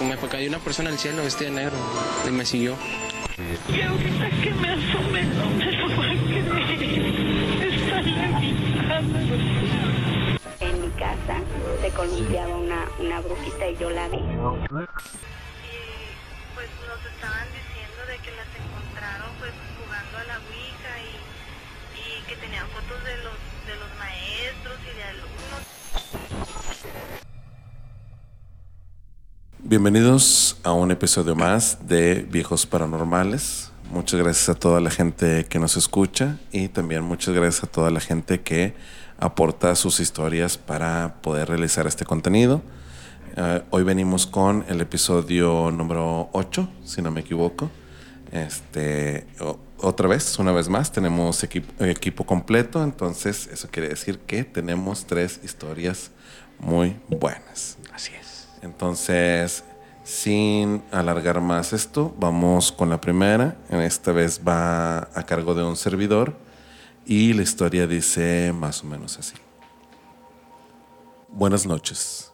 me cayó una persona al cielo vestida de negro y me siguió. Y ahorita que me asomé no me lo va a creer. Está en En mi casa se columpiaba una, una brujita y yo la vi. Y pues nos estaban diciendo de que las encontraron pues jugando a la Ouija y, y que tenían fotos de los, de los maestros y de alumnos. Bienvenidos a un episodio más de Viejos Paranormales. Muchas gracias a toda la gente que nos escucha y también muchas gracias a toda la gente que aporta sus historias para poder realizar este contenido. Eh, hoy venimos con el episodio número 8, si no me equivoco. Este, otra vez, una vez más, tenemos equipo completo, entonces eso quiere decir que tenemos tres historias muy buenas. Así es. Entonces, sin alargar más esto, vamos con la primera. Esta vez va a cargo de un servidor y la historia dice más o menos así. Buenas noches.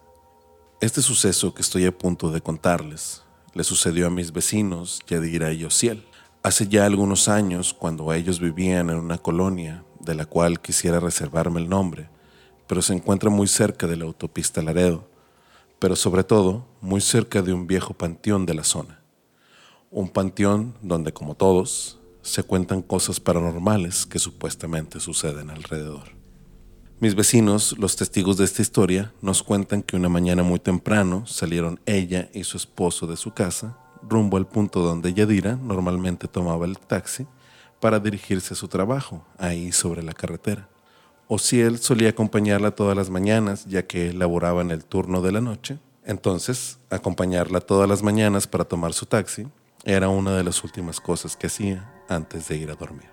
Este suceso que estoy a punto de contarles le sucedió a mis vecinos Yadira y Osiel. Hace ya algunos años, cuando ellos vivían en una colonia de la cual quisiera reservarme el nombre, pero se encuentra muy cerca de la autopista Laredo pero sobre todo muy cerca de un viejo panteón de la zona. Un panteón donde, como todos, se cuentan cosas paranormales que supuestamente suceden alrededor. Mis vecinos, los testigos de esta historia, nos cuentan que una mañana muy temprano salieron ella y su esposo de su casa rumbo al punto donde Yadira normalmente tomaba el taxi para dirigirse a su trabajo, ahí sobre la carretera o si él solía acompañarla todas las mañanas, ya que laboraba en el turno de la noche. Entonces, acompañarla todas las mañanas para tomar su taxi era una de las últimas cosas que hacía antes de ir a dormir.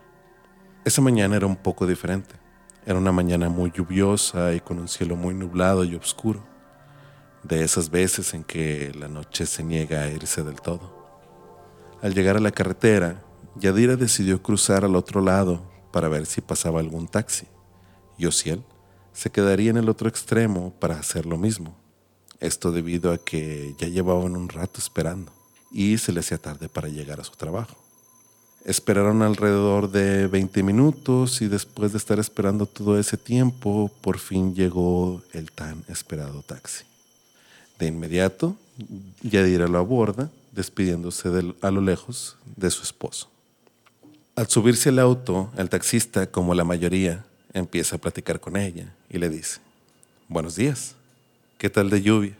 Esa mañana era un poco diferente. Era una mañana muy lluviosa y con un cielo muy nublado y oscuro. De esas veces en que la noche se niega a irse del todo. Al llegar a la carretera, Yadira decidió cruzar al otro lado para ver si pasaba algún taxi y se quedaría en el otro extremo para hacer lo mismo. Esto debido a que ya llevaban un rato esperando y se le hacía tarde para llegar a su trabajo. Esperaron alrededor de 20 minutos y después de estar esperando todo ese tiempo, por fin llegó el tan esperado taxi. De inmediato, Yadira lo aborda, despidiéndose a lo lejos de su esposo. Al subirse al auto, el taxista, como la mayoría, empieza a platicar con ella y le dice, buenos días, ¿qué tal de lluvia?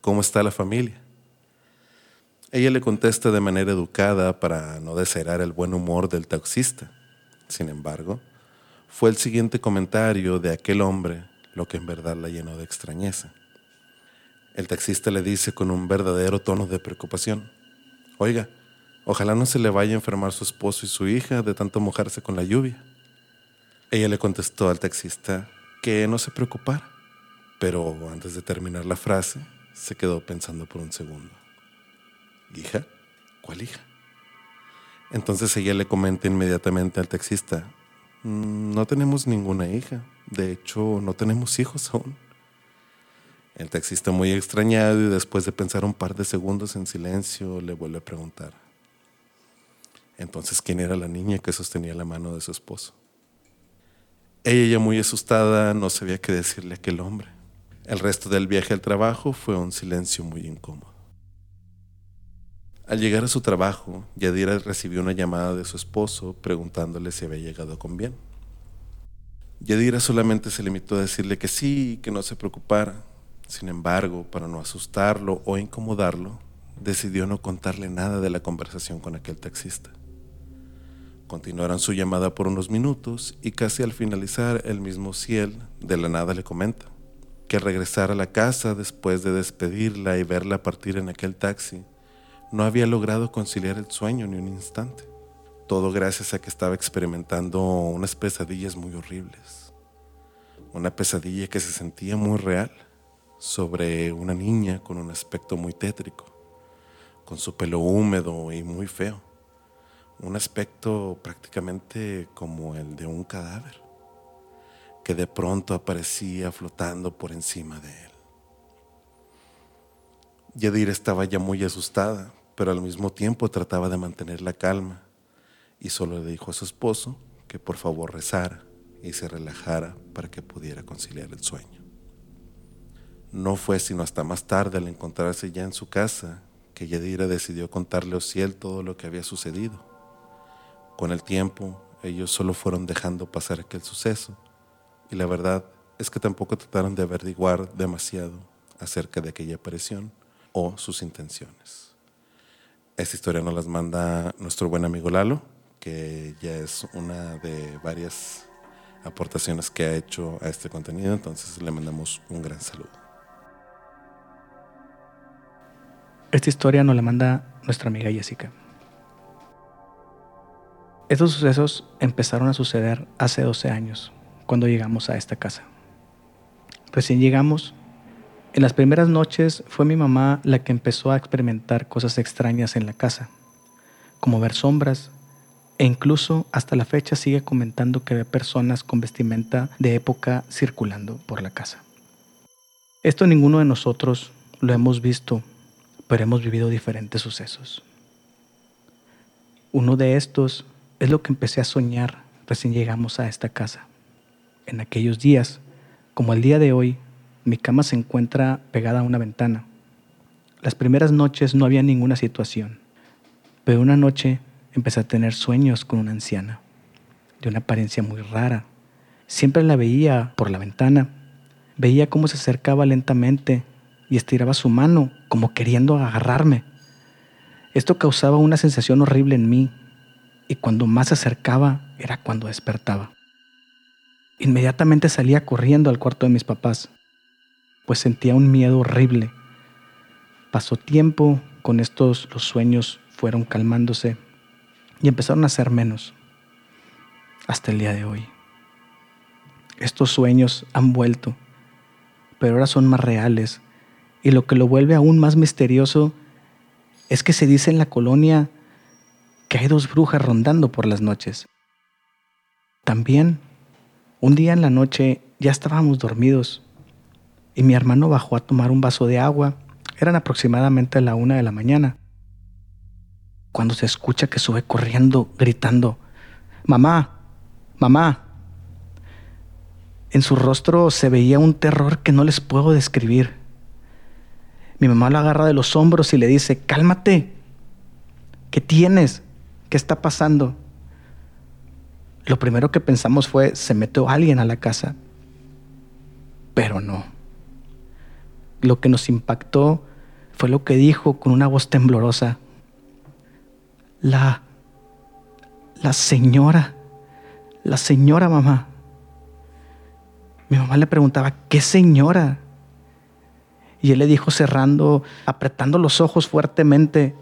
¿Cómo está la familia? Ella le contesta de manera educada para no desairar el buen humor del taxista. Sin embargo, fue el siguiente comentario de aquel hombre lo que en verdad la llenó de extrañeza. El taxista le dice con un verdadero tono de preocupación, oiga, ojalá no se le vaya a enfermar su esposo y su hija de tanto mojarse con la lluvia. Ella le contestó al taxista que no se preocupara, pero antes de terminar la frase, se quedó pensando por un segundo. ¿Hija? ¿Cuál hija? Entonces ella le comenta inmediatamente al taxista, "Mm, no tenemos ninguna hija, de hecho no tenemos hijos aún. El taxista muy extrañado y después de pensar un par de segundos en silencio le vuelve a preguntar, entonces ¿quién era la niña que sostenía la mano de su esposo? Ella ya muy asustada no sabía qué decirle a aquel hombre. El resto del viaje al trabajo fue un silencio muy incómodo. Al llegar a su trabajo, Yadira recibió una llamada de su esposo preguntándole si había llegado con bien. Yadira solamente se limitó a decirle que sí y que no se preocupara. Sin embargo, para no asustarlo o incomodarlo, decidió no contarle nada de la conversación con aquel taxista. Continuaron su llamada por unos minutos y casi al finalizar el mismo Ciel de la nada le comenta que al regresar a la casa después de despedirla y verla partir en aquel taxi, no había logrado conciliar el sueño ni un instante. Todo gracias a que estaba experimentando unas pesadillas muy horribles. Una pesadilla que se sentía muy real sobre una niña con un aspecto muy tétrico, con su pelo húmedo y muy feo. Un aspecto prácticamente como el de un cadáver, que de pronto aparecía flotando por encima de él. Yadira estaba ya muy asustada, pero al mismo tiempo trataba de mantener la calma y solo le dijo a su esposo que por favor rezara y se relajara para que pudiera conciliar el sueño. No fue sino hasta más tarde al encontrarse ya en su casa que Yadira decidió contarle a Ociel todo lo que había sucedido. Con el tiempo, ellos solo fueron dejando pasar aquel suceso y la verdad es que tampoco trataron de averiguar demasiado acerca de aquella aparición o sus intenciones. Esta historia nos las manda nuestro buen amigo Lalo, que ya es una de varias aportaciones que ha hecho a este contenido, entonces le mandamos un gran saludo. Esta historia nos la manda nuestra amiga Jessica. Estos sucesos empezaron a suceder hace 12 años, cuando llegamos a esta casa. Recién llegamos, en las primeras noches fue mi mamá la que empezó a experimentar cosas extrañas en la casa, como ver sombras, e incluso hasta la fecha sigue comentando que ve personas con vestimenta de época circulando por la casa. Esto ninguno de nosotros lo hemos visto, pero hemos vivido diferentes sucesos. Uno de estos es lo que empecé a soñar recién llegamos a esta casa. En aquellos días, como el día de hoy, mi cama se encuentra pegada a una ventana. Las primeras noches no había ninguna situación, pero una noche empecé a tener sueños con una anciana, de una apariencia muy rara. Siempre la veía por la ventana, veía cómo se acercaba lentamente y estiraba su mano como queriendo agarrarme. Esto causaba una sensación horrible en mí y cuando más se acercaba era cuando despertaba. Inmediatamente salía corriendo al cuarto de mis papás, pues sentía un miedo horrible. Pasó tiempo, con estos los sueños fueron calmándose y empezaron a ser menos hasta el día de hoy. Estos sueños han vuelto, pero ahora son más reales y lo que lo vuelve aún más misterioso es que se dice en la colonia que hay dos brujas rondando por las noches. También, un día en la noche ya estábamos dormidos y mi hermano bajó a tomar un vaso de agua. Eran aproximadamente la una de la mañana cuando se escucha que sube corriendo, gritando, mamá, mamá. En su rostro se veía un terror que no les puedo describir. Mi mamá lo agarra de los hombros y le dice, cálmate, ¿qué tienes? ¿Qué está pasando? Lo primero que pensamos fue, se metió alguien a la casa, pero no. Lo que nos impactó fue lo que dijo con una voz temblorosa, la, la señora, la señora mamá. Mi mamá le preguntaba, ¿qué señora? Y él le dijo cerrando, apretando los ojos fuertemente,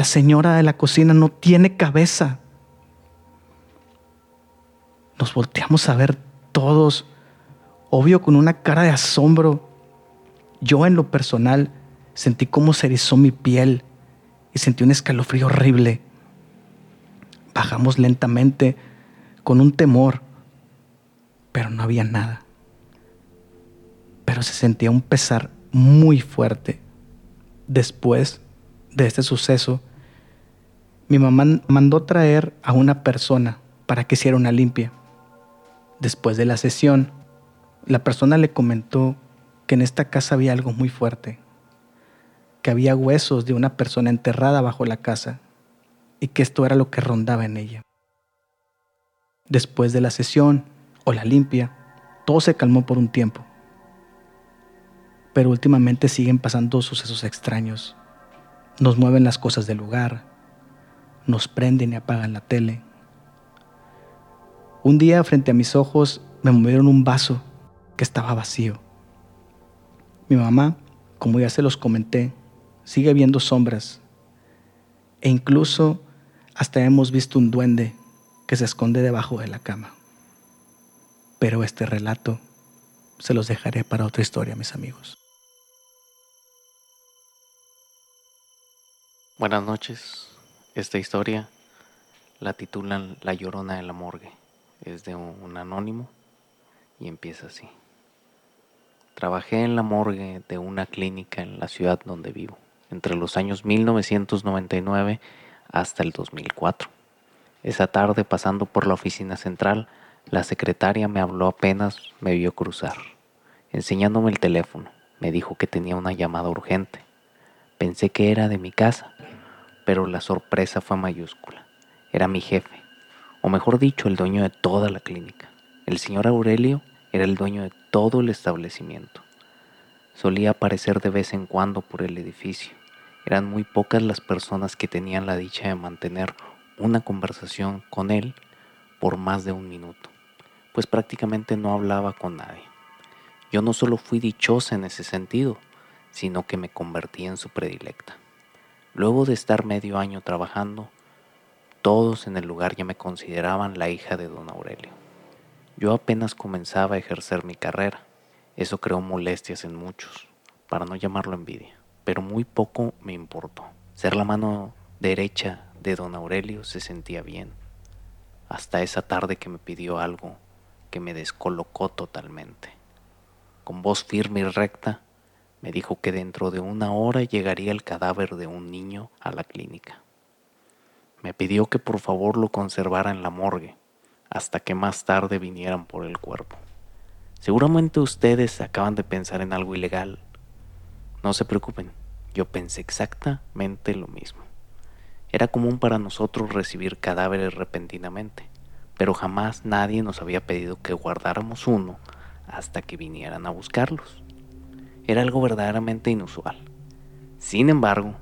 la señora de la cocina no tiene cabeza. Nos volteamos a ver todos, obvio con una cara de asombro. Yo en lo personal sentí cómo se erizó mi piel y sentí un escalofrío horrible. Bajamos lentamente con un temor, pero no había nada. Pero se sentía un pesar muy fuerte. Después de este suceso, mi mamá mandó traer a una persona para que hiciera una limpia. Después de la sesión, la persona le comentó que en esta casa había algo muy fuerte, que había huesos de una persona enterrada bajo la casa y que esto era lo que rondaba en ella. Después de la sesión o la limpia, todo se calmó por un tiempo. Pero últimamente siguen pasando sucesos extraños. Nos mueven las cosas del lugar, nos prenden y apagan la tele. Un día frente a mis ojos me movieron un vaso que estaba vacío. Mi mamá, como ya se los comenté, sigue viendo sombras e incluso hasta hemos visto un duende que se esconde debajo de la cama. Pero este relato se los dejaré para otra historia, mis amigos. Buenas noches. Esta historia la titulan La Llorona de la Morgue. Es de un anónimo y empieza así. Trabajé en la morgue de una clínica en la ciudad donde vivo, entre los años 1999 hasta el 2004. Esa tarde, pasando por la oficina central, la secretaria me habló apenas me vio cruzar. Enseñándome el teléfono, me dijo que tenía una llamada urgente. Pensé que era de mi casa, pero la sorpresa fue mayúscula. Era mi jefe, o mejor dicho, el dueño de toda la clínica. El señor Aurelio era el dueño de todo el establecimiento. Solía aparecer de vez en cuando por el edificio. Eran muy pocas las personas que tenían la dicha de mantener una conversación con él por más de un minuto, pues prácticamente no hablaba con nadie. Yo no solo fui dichosa en ese sentido, sino que me convertí en su predilecta. Luego de estar medio año trabajando, todos en el lugar ya me consideraban la hija de don Aurelio. Yo apenas comenzaba a ejercer mi carrera. Eso creó molestias en muchos, para no llamarlo envidia, pero muy poco me importó. Ser la mano derecha de don Aurelio se sentía bien, hasta esa tarde que me pidió algo que me descolocó totalmente. Con voz firme y recta, me dijo que dentro de una hora llegaría el cadáver de un niño a la clínica. Me pidió que por favor lo conservara en la morgue, hasta que más tarde vinieran por el cuerpo. Seguramente ustedes acaban de pensar en algo ilegal. No se preocupen, yo pensé exactamente lo mismo. Era común para nosotros recibir cadáveres repentinamente, pero jamás nadie nos había pedido que guardáramos uno hasta que vinieran a buscarlos. Era algo verdaderamente inusual. Sin embargo,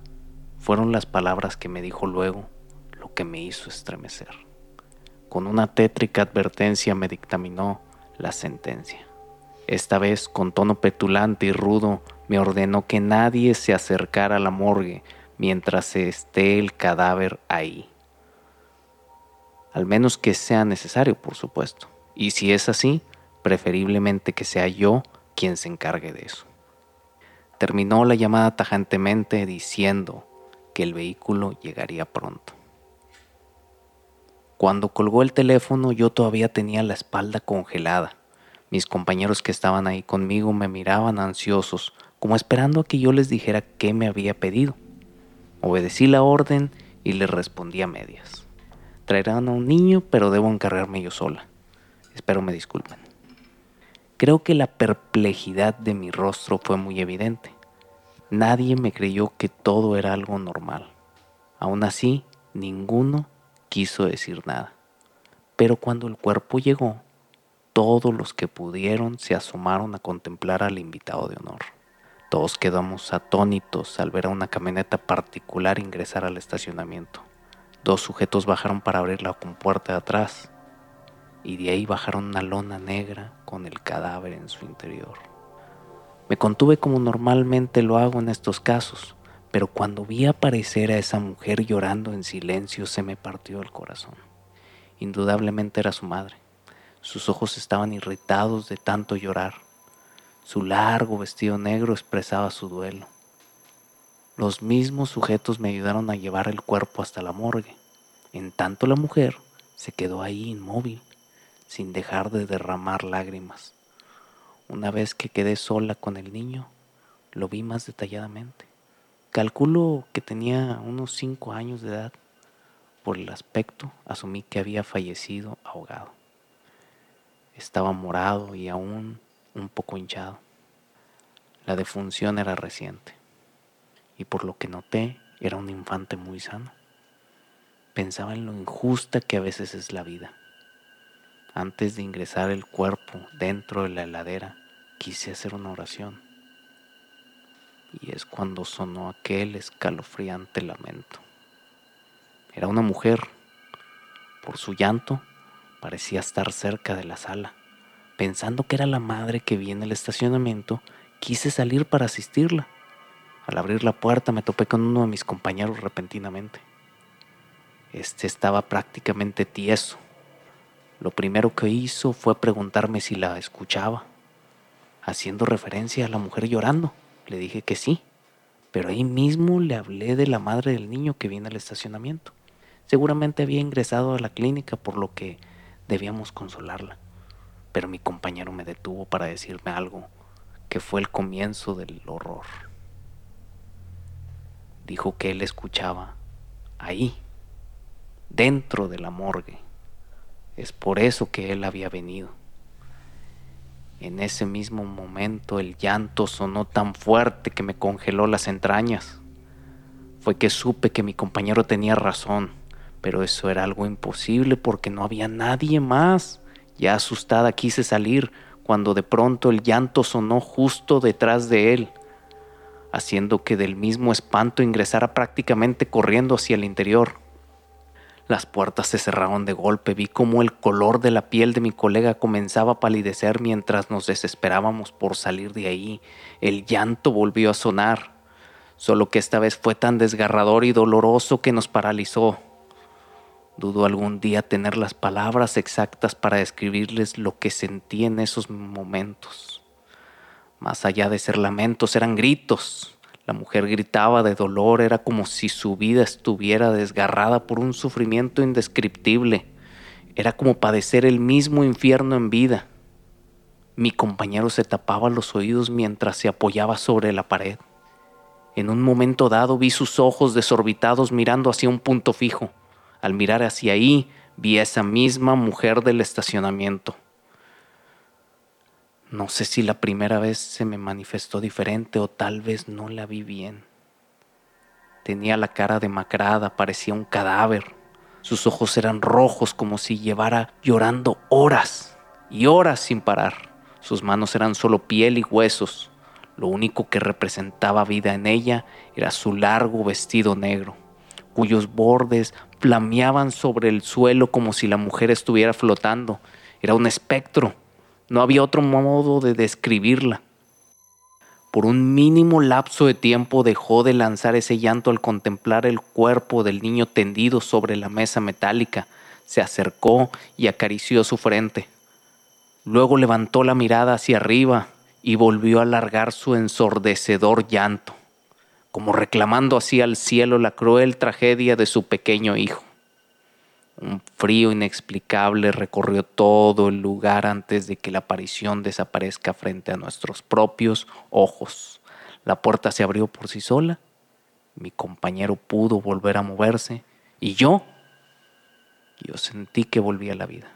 fueron las palabras que me dijo luego lo que me hizo estremecer. Con una tétrica advertencia me dictaminó la sentencia. Esta vez, con tono petulante y rudo, me ordenó que nadie se acercara a la morgue mientras esté el cadáver ahí. Al menos que sea necesario, por supuesto. Y si es así, preferiblemente que sea yo quien se encargue de eso. Terminó la llamada tajantemente diciendo que el vehículo llegaría pronto. Cuando colgó el teléfono yo todavía tenía la espalda congelada. Mis compañeros que estaban ahí conmigo me miraban ansiosos, como esperando a que yo les dijera qué me había pedido. Obedecí la orden y les respondí a medias. Traerán a un niño, pero debo encargarme yo sola. Espero me disculpen. Creo que la perplejidad de mi rostro fue muy evidente. Nadie me creyó que todo era algo normal. Aún así, ninguno quiso decir nada. Pero cuando el cuerpo llegó, todos los que pudieron se asomaron a contemplar al invitado de honor. Todos quedamos atónitos al ver a una camioneta particular ingresar al estacionamiento. Dos sujetos bajaron para abrir la compuerta de atrás y de ahí bajaron una lona negra con el cadáver en su interior. Me contuve como normalmente lo hago en estos casos, pero cuando vi aparecer a esa mujer llorando en silencio se me partió el corazón. Indudablemente era su madre. Sus ojos estaban irritados de tanto llorar. Su largo vestido negro expresaba su duelo. Los mismos sujetos me ayudaron a llevar el cuerpo hasta la morgue. En tanto la mujer se quedó ahí inmóvil, sin dejar de derramar lágrimas. Una vez que quedé sola con el niño, lo vi más detalladamente. Calculo que tenía unos cinco años de edad. Por el aspecto, asumí que había fallecido ahogado. Estaba morado y aún un poco hinchado. La defunción era reciente y por lo que noté era un infante muy sano. Pensaba en lo injusta que a veces es la vida. Antes de ingresar el cuerpo dentro de la heladera, quise hacer una oración y es cuando sonó aquel escalofriante lamento. Era una mujer. Por su llanto, parecía estar cerca de la sala. Pensando que era la madre que vi en el estacionamiento, quise salir para asistirla. Al abrir la puerta me topé con uno de mis compañeros repentinamente. Este estaba prácticamente tieso. Lo primero que hizo fue preguntarme si la escuchaba, haciendo referencia a la mujer llorando. Le dije que sí, pero ahí mismo le hablé de la madre del niño que viene al estacionamiento. Seguramente había ingresado a la clínica por lo que debíamos consolarla. Pero mi compañero me detuvo para decirme algo que fue el comienzo del horror. Dijo que él escuchaba ahí, dentro de la morgue. Es por eso que él había venido. En ese mismo momento el llanto sonó tan fuerte que me congeló las entrañas. Fue que supe que mi compañero tenía razón, pero eso era algo imposible porque no había nadie más. Ya asustada quise salir cuando de pronto el llanto sonó justo detrás de él, haciendo que del mismo espanto ingresara prácticamente corriendo hacia el interior. Las puertas se cerraron de golpe, vi cómo el color de la piel de mi colega comenzaba a palidecer mientras nos desesperábamos por salir de ahí. El llanto volvió a sonar, solo que esta vez fue tan desgarrador y doloroso que nos paralizó. Dudo algún día tener las palabras exactas para describirles lo que sentí en esos momentos. Más allá de ser lamentos, eran gritos, la mujer gritaba de dolor, era como si su vida estuviera desgarrada por un sufrimiento indescriptible. Era como padecer el mismo infierno en vida. Mi compañero se tapaba los oídos mientras se apoyaba sobre la pared. En un momento dado vi sus ojos desorbitados mirando hacia un punto fijo. Al mirar hacia ahí, vi a esa misma mujer del estacionamiento. No sé si la primera vez se me manifestó diferente o tal vez no la vi bien. Tenía la cara demacrada, parecía un cadáver. Sus ojos eran rojos como si llevara llorando horas y horas sin parar. Sus manos eran solo piel y huesos. Lo único que representaba vida en ella era su largo vestido negro, cuyos bordes flameaban sobre el suelo como si la mujer estuviera flotando. Era un espectro no había otro modo de describirla. Por un mínimo lapso de tiempo dejó de lanzar ese llanto al contemplar el cuerpo del niño tendido sobre la mesa metálica. Se acercó y acarició su frente. Luego levantó la mirada hacia arriba y volvió a alargar su ensordecedor llanto, como reclamando así al cielo la cruel tragedia de su pequeño hijo. Un frío inexplicable recorrió todo el lugar antes de que la aparición desaparezca frente a nuestros propios ojos. La puerta se abrió por sí sola, mi compañero pudo volver a moverse y yo, yo sentí que volví a la vida.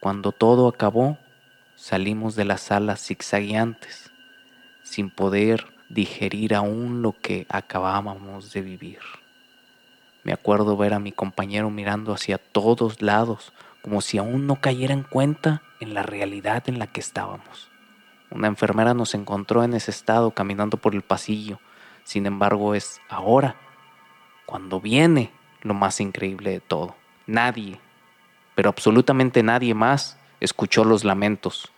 Cuando todo acabó, salimos de la sala zigzagueantes, sin poder digerir aún lo que acabábamos de vivir. Me acuerdo ver a mi compañero mirando hacia todos lados, como si aún no cayera en cuenta en la realidad en la que estábamos. Una enfermera nos encontró en ese estado caminando por el pasillo. Sin embargo, es ahora, cuando viene lo más increíble de todo. Nadie, pero absolutamente nadie más, escuchó los lamentos.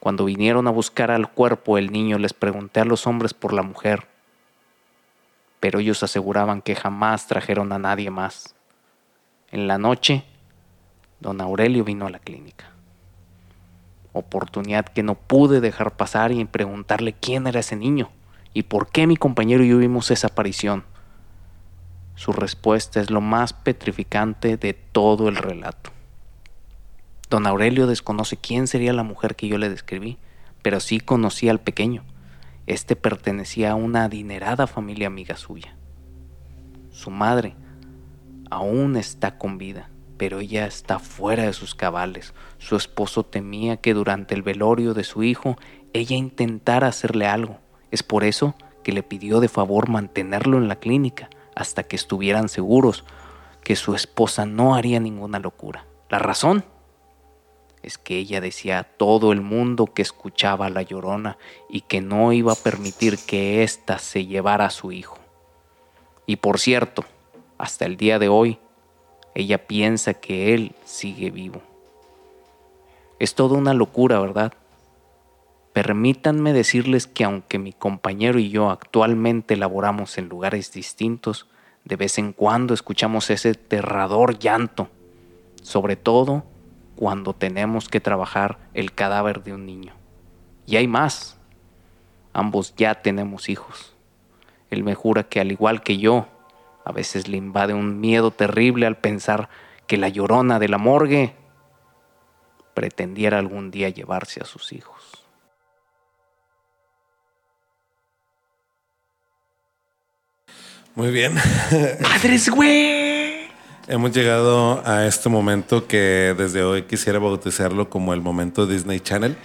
Cuando vinieron a buscar al cuerpo el niño, les pregunté a los hombres por la mujer pero ellos aseguraban que jamás trajeron a nadie más. En la noche, don Aurelio vino a la clínica. Oportunidad que no pude dejar pasar y preguntarle quién era ese niño y por qué mi compañero y yo vimos esa aparición. Su respuesta es lo más petrificante de todo el relato. Don Aurelio desconoce quién sería la mujer que yo le describí, pero sí conocía al pequeño. Este pertenecía a una adinerada familia amiga suya. Su madre aún está con vida, pero ella está fuera de sus cabales. Su esposo temía que durante el velorio de su hijo ella intentara hacerle algo. Es por eso que le pidió de favor mantenerlo en la clínica hasta que estuvieran seguros que su esposa no haría ninguna locura. La razón es que ella decía a todo el mundo que escuchaba a la llorona y que no iba a permitir que ésta se llevara a su hijo. Y por cierto, hasta el día de hoy, ella piensa que él sigue vivo. Es toda una locura, ¿verdad? Permítanme decirles que aunque mi compañero y yo actualmente laboramos en lugares distintos, de vez en cuando escuchamos ese aterrador llanto, sobre todo cuando tenemos que trabajar el cadáver de un niño. Y hay más. Ambos ya tenemos hijos. Él me jura que al igual que yo, a veces le invade un miedo terrible al pensar que la llorona de la morgue pretendiera algún día llevarse a sus hijos. Muy bien. ¡Madres, güey! Hemos llegado a este momento que desde hoy quisiera bautizarlo como el momento Disney Channel.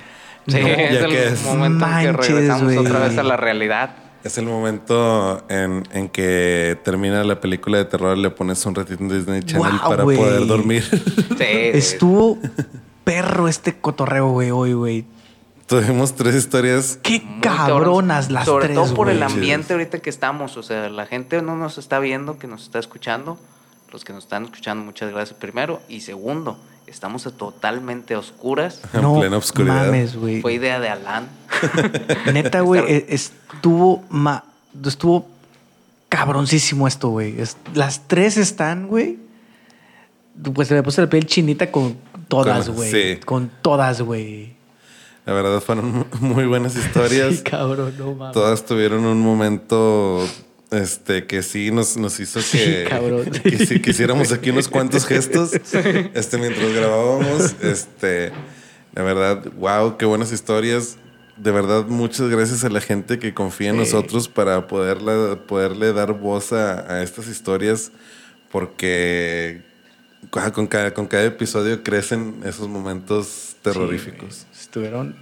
Sí, No, es ya el que es- momento en que regresamos otra vez a la realidad. Es el momento en, en que termina la película de terror, le pones un ratito en Disney Channel para poder dormir. Sí, Estuvo perro este cotorreo, güey, hoy, güey. Tuvimos tres historias. Qué cabronas las Sobre tres, todo por el ambiente ahorita que estamos. O sea, la gente no nos está viendo, que nos está escuchando. Los que nos están escuchando, muchas gracias primero. Y segundo, estamos a totalmente a oscuras. En no plena oscuridad. mames, güey. Fue idea de Alan. Neta, güey, e- estuvo ma- estuvo cabroncísimo esto, güey. Es- Las tres están, güey. Pues se me puso la piel chinita con todas, güey. sí. Con todas, güey. La verdad fueron muy buenas historias. Sí, cabrón, no mames. Todas tuvieron un momento este que sí nos, nos hizo Sí, que, que si quisiéramos aquí unos cuantos gestos este mientras grabábamos este la verdad wow qué buenas historias de verdad muchas gracias a la gente que confía en Sí. nosotros para poderla, poderle dar voz a, a estas historias porque ah, con cada, con cada episodio crecen esos momentos terroríficos Sí. Estuvieron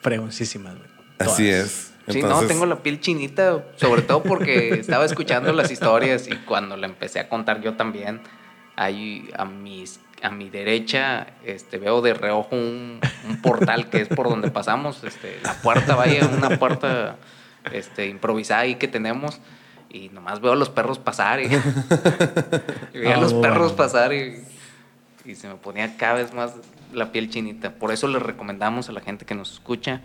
fregoncísimas, güey. así Todas. Sí, no, tengo la piel chinita, sobre todo porque estaba escuchando las historias y cuando la empecé a contar yo también, ahí a mis a mi derecha este, veo de reojo un, un portal que es por donde pasamos, este, la puerta, vaya, una puerta este, improvisada ahí que tenemos y nomás veo a los perros pasar y, y veía a los Ah, perros pasar y, y se me ponía cada vez más la piel chinita. Por eso les recomendamos a la gente que nos escucha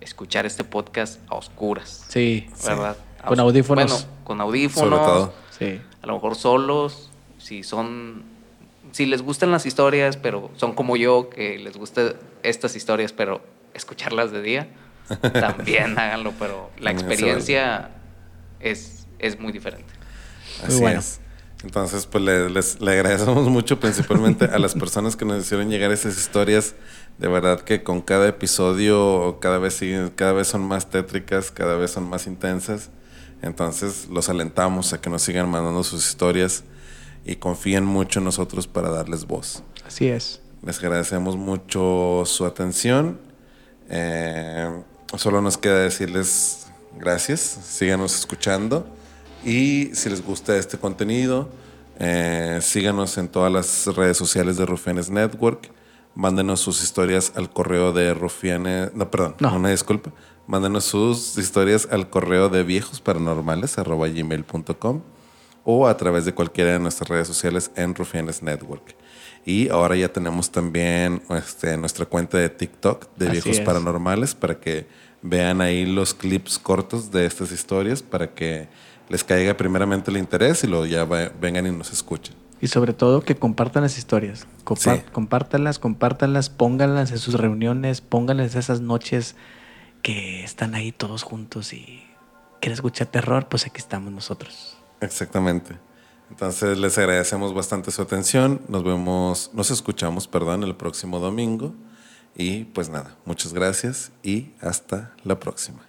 escuchar este podcast a oscuras. Sí. ¿verdad? Con os- audífonos. Bueno, con audífonos. Sobre todo. Sí. A lo mejor solos, si son, si les gustan las historias, pero son como yo, que les gustan estas historias, pero escucharlas de día, también háganlo, pero la experiencia es, es muy diferente. Así bueno. es. Entonces, pues le, les- le agradecemos mucho, principalmente a las personas que nos hicieron llegar esas historias. De verdad que con cada episodio cada vez siguen, cada vez son más tétricas, cada vez son más intensas. Entonces, los alentamos a que nos sigan mandando sus historias y confíen mucho en nosotros para darles voz. Así es. Les agradecemos mucho su atención. Eh, solo nos queda decirles gracias. Síganos escuchando. Y si les gusta este contenido, eh, síganos en todas las redes sociales de Rufianes Network. Mándenos sus historias al correo de Rufianes. No, perdón, No. una disculpa. Mándenos sus historias al correo de viejosparanormales.gmail.com o a través de cualquiera de nuestras redes sociales en Rufianes Network. Y ahora ya tenemos también este, nuestra cuenta de TikTok de Así Viejos es. Paranormales para que vean ahí los clips cortos de estas historias para que les caiga primeramente el interés y luego ya vengan y nos escuchen. Y sobre todo que compartan las historias. Compa- Sí. Compártanlas, compártanlas, pónganlas en sus reuniones, pónganlas esas noches que están ahí todos juntos y quieren escuchar terror, pues aquí estamos nosotros. Exactamente. Entonces les agradecemos bastante su atención. Nos vemos, nos escuchamos, perdón, el próximo domingo. Y pues nada, muchas gracias y hasta la próxima.